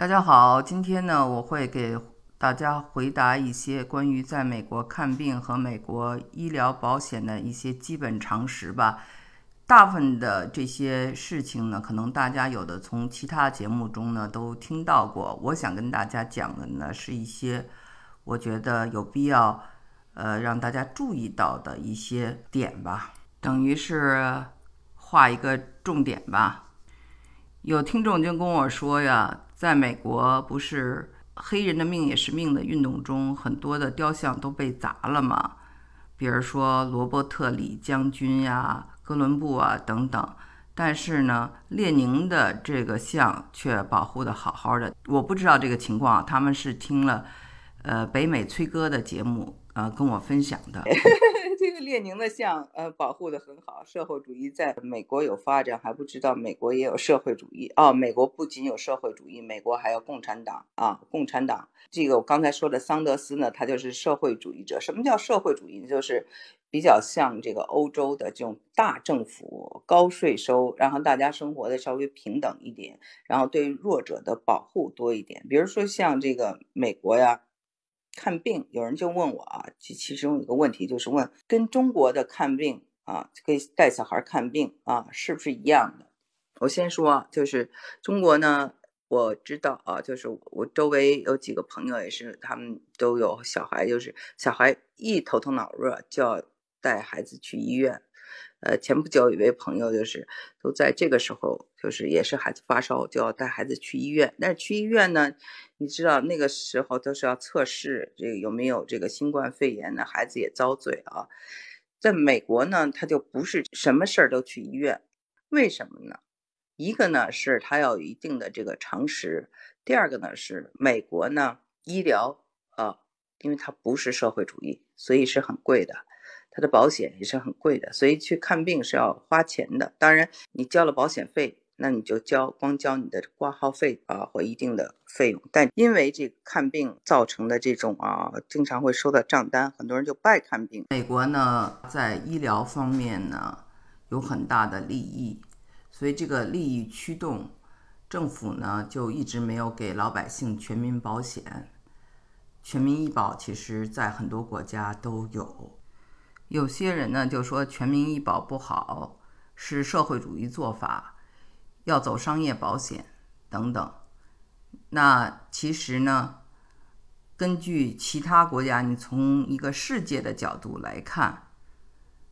大家好，今天呢，我会给大家回答一些关于在美国看病和美国医疗保险的一些基本常识吧。大部分的这些事情呢，可能大家有的从其他节目中呢都听到过。我想跟大家讲的呢，是一些我觉得有必要呃让大家注意到的一些点吧，等于是画一个重点吧。有听众就跟我说呀，在美国不是黑人的命也是命的运动中，很多的雕像都被砸了嘛，比如说罗伯特李将军呀、哥伦布啊等等。但是呢，列宁的这个像却保护的好好的。我不知道这个情况，他们是听了呃北美崔哥的节目呃跟我分享的。这个列宁的像，呃，保护的很好。社会主义在美国有发展，还不知道美国也有社会主义哦。美国不仅有社会主义，美国还有共产党啊。共产党，这个我刚才说的桑德斯呢，他就是社会主义者。什么叫社会主义？就是比较像这个欧洲的这种大政府、高税收，然后大家生活的稍微平等一点，然后对弱者的保护多一点。比如说像这个美国呀。看病，有人就问我啊，其其中有一个问题就是问，跟中国的看病啊，给带小孩看病啊，是不是一样的？我先说，就是中国呢，我知道啊，就是我周围有几个朋友也是，他们都有小孩，就是小孩一头疼脑热就要带孩子去医院。呃，前不久有位朋友就是都在这个时候，就是也是孩子发烧就要带孩子去医院。但是去医院呢，你知道那个时候都是要测试这个有没有这个新冠肺炎呢，孩子也遭罪啊。在美国呢，他就不是什么事儿都去医院，为什么呢？一个呢是他要有一定的这个常识，第二个呢是美国呢医疗啊，因为它不是社会主义，所以是很贵的。的保险也是很贵的，所以去看病是要花钱的。当然，你交了保险费，那你就交光交你的挂号费啊，或一定的费用。但因为这看病造成的这种啊，经常会收到账单，很多人就不爱看病。美国呢，在医疗方面呢，有很大的利益，所以这个利益驱动，政府呢就一直没有给老百姓全民保险。全民医保其实在很多国家都有。有些人呢就说全民医保不好，是社会主义做法，要走商业保险等等。那其实呢，根据其他国家，你从一个世界的角度来看，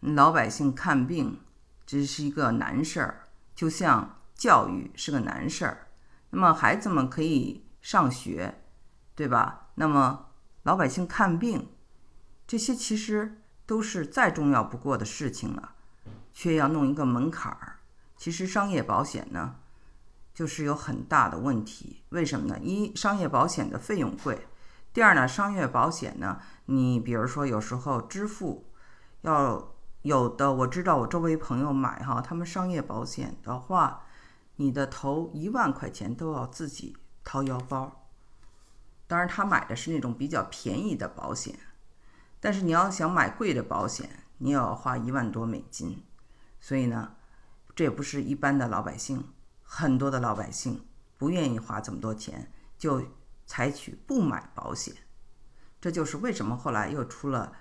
老百姓看病这是一个难事儿，就像教育是个难事儿。那么孩子们可以上学，对吧？那么老百姓看病，这些其实。都是再重要不过的事情了，却要弄一个门槛儿。其实商业保险呢，就是有很大的问题。为什么呢？一，商业保险的费用贵；第二呢，商业保险呢，你比如说有时候支付要有的，我知道我周围朋友买哈，他们商业保险的话，你的头一万块钱都要自己掏腰包。当然，他买的是那种比较便宜的保险。但是你要想买贵的保险，你也要花一万多美金，所以呢，这也不是一般的老百姓，很多的老百姓不愿意花这么多钱，就采取不买保险。这就是为什么后来又出了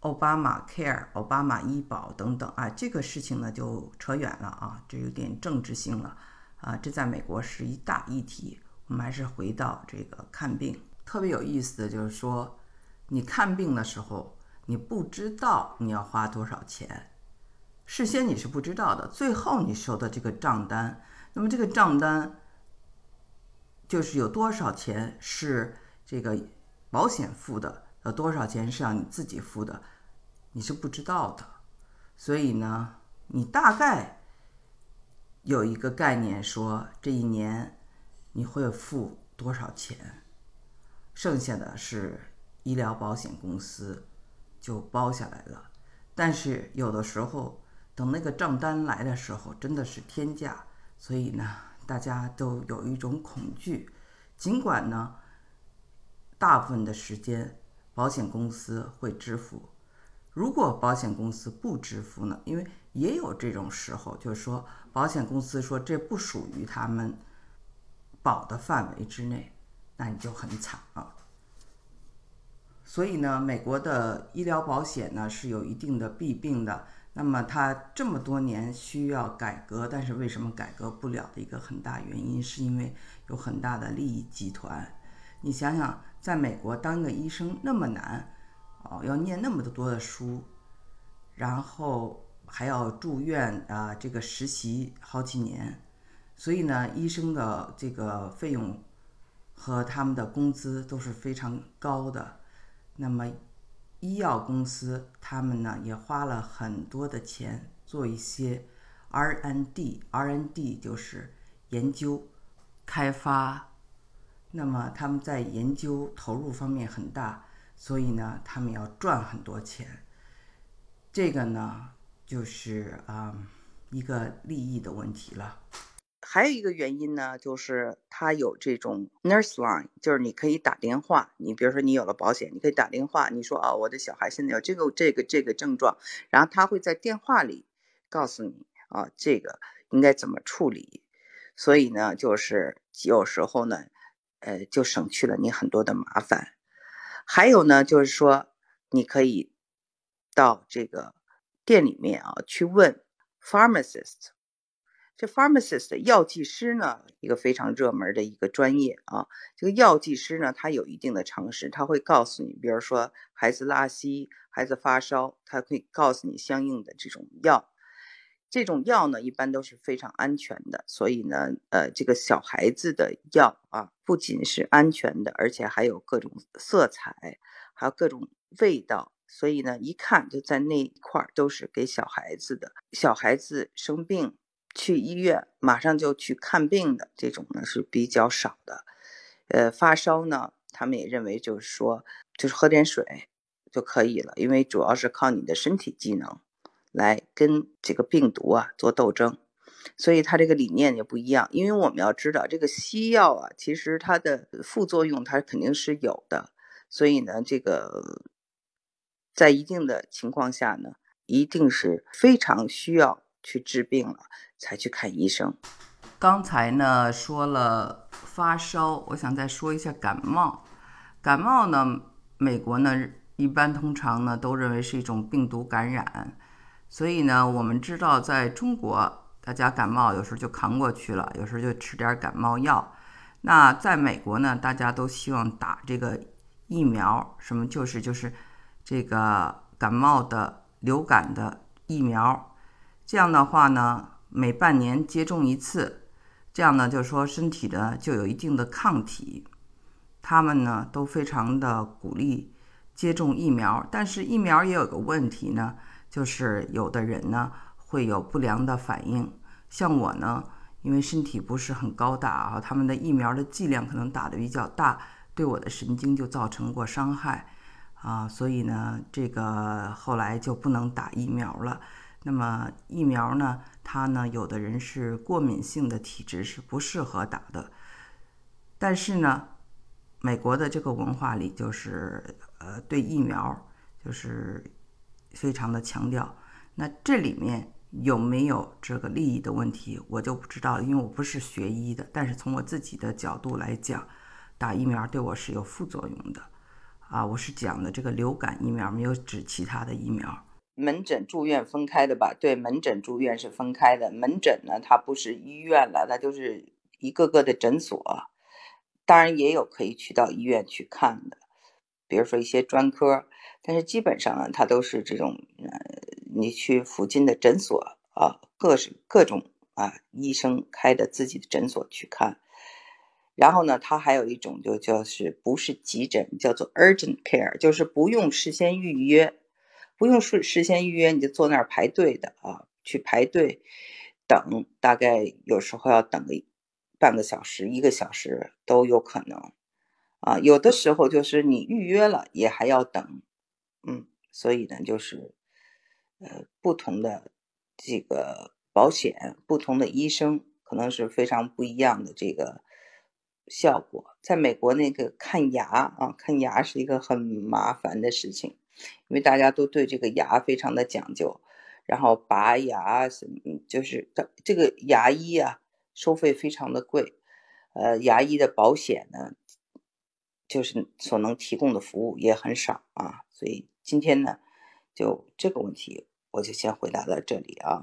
奥巴马 Care、奥巴马医保等等啊，这个事情呢就扯远了啊，这有点政治性了啊，这在美国是一大议题。我们还是回到这个看病，特别有意思的就是说。你看病的时候，你不知道你要花多少钱，事先你是不知道的。最后你收的这个账单，那么这个账单就是有多少钱是这个保险付的，有多少钱是让你自己付的，你是不知道的。所以呢，你大概有一个概念，说这一年你会付多少钱，剩下的是。医疗保险公司就包下来了，但是有的时候等那个账单来的时候，真的是天价，所以呢，大家都有一种恐惧。尽管呢，大部分的时间保险公司会支付，如果保险公司不支付呢？因为也有这种时候，就是说保险公司说这不属于他们保的范围之内，那你就很惨啊。所以呢，美国的医疗保险呢是有一定的弊病的。那么它这么多年需要改革，但是为什么改革不了的一个很大原因，是因为有很大的利益集团。你想想，在美国当一个医生那么难，哦，要念那么多的书，然后还要住院啊，这个实习好几年，所以呢，医生的这个费用和他们的工资都是非常高的。那么，医药公司他们呢也花了很多的钱做一些 RND，RND 就是研究开发。那么他们在研究投入方面很大，所以呢他们要赚很多钱。这个呢就是啊一个利益的问题了。还有一个原因呢，就是它有这种 nurse line，就是你可以打电话。你比如说你有了保险，你可以打电话，你说啊，我的小孩现在有这个这个这个症状，然后他会在电话里告诉你啊，这个应该怎么处理。所以呢，就是有时候呢，呃，就省去了你很多的麻烦。还有呢，就是说你可以到这个店里面啊去问 pharmacist。这 pharmacist 药剂师呢，一个非常热门的一个专业啊。这个药剂师呢，他有一定的常识，他会告诉你，比如说孩子拉稀、孩子发烧，他会告诉你相应的这种药。这种药呢，一般都是非常安全的。所以呢，呃，这个小孩子的药啊，不仅是安全的，而且还有各种色彩，还有各种味道。所以呢，一看就在那一块都是给小孩子的。小孩子生病。去医院马上就去看病的这种呢是比较少的，呃，发烧呢，他们也认为就是说，就是喝点水就可以了，因为主要是靠你的身体机能来跟这个病毒啊做斗争，所以他这个理念也不一样。因为我们要知道，这个西药啊，其实它的副作用它肯定是有的，所以呢，这个在一定的情况下呢，一定是非常需要去治病了。才去看医生。刚才呢说了发烧，我想再说一下感冒。感冒呢，美国呢一般通常呢都认为是一种病毒感染，所以呢我们知道在中国，大家感冒有时候就扛过去了，有时候就吃点感冒药。那在美国呢，大家都希望打这个疫苗，什么就是就是这个感冒的、流感的疫苗。这样的话呢。每半年接种一次，这样呢，就是说身体的就有一定的抗体。他们呢都非常的鼓励接种疫苗，但是疫苗也有个问题呢，就是有的人呢会有不良的反应。像我呢，因为身体不是很高大啊，他们的疫苗的剂量可能打的比较大，对我的神经就造成过伤害啊，所以呢，这个后来就不能打疫苗了。那么疫苗呢？它呢，有的人是过敏性的体质，是不适合打的。但是呢，美国的这个文化里，就是呃，对疫苗就是非常的强调。那这里面有没有这个利益的问题，我就不知道，因为我不是学医的。但是从我自己的角度来讲，打疫苗对我是有副作用的。啊，我是讲的这个流感疫苗，没有指其他的疫苗。门诊住院分开的吧？对，门诊住院是分开的。门诊呢，它不是医院了，它就是一个个的诊所。当然也有可以去到医院去看的，比如说一些专科。但是基本上呢，它都是这种，呃，你去附近的诊所啊，各式各种啊，医生开的自己的诊所去看。然后呢，它还有一种就叫是不是急诊，叫做 urgent care，就是不用事先预约。不用事事先预约，你就坐那儿排队的啊，去排队等，大概有时候要等个半个小时、一个小时都有可能啊。有的时候就是你预约了也还要等，嗯，所以呢，就是呃，不同的这个保险、不同的医生，可能是非常不一样的这个效果。在美国，那个看牙啊，看牙是一个很麻烦的事情。因为大家都对这个牙非常的讲究，然后拔牙什么，就是这这个牙医啊，收费非常的贵，呃，牙医的保险呢，就是所能提供的服务也很少啊。所以今天呢，就这个问题，我就先回答到这里啊。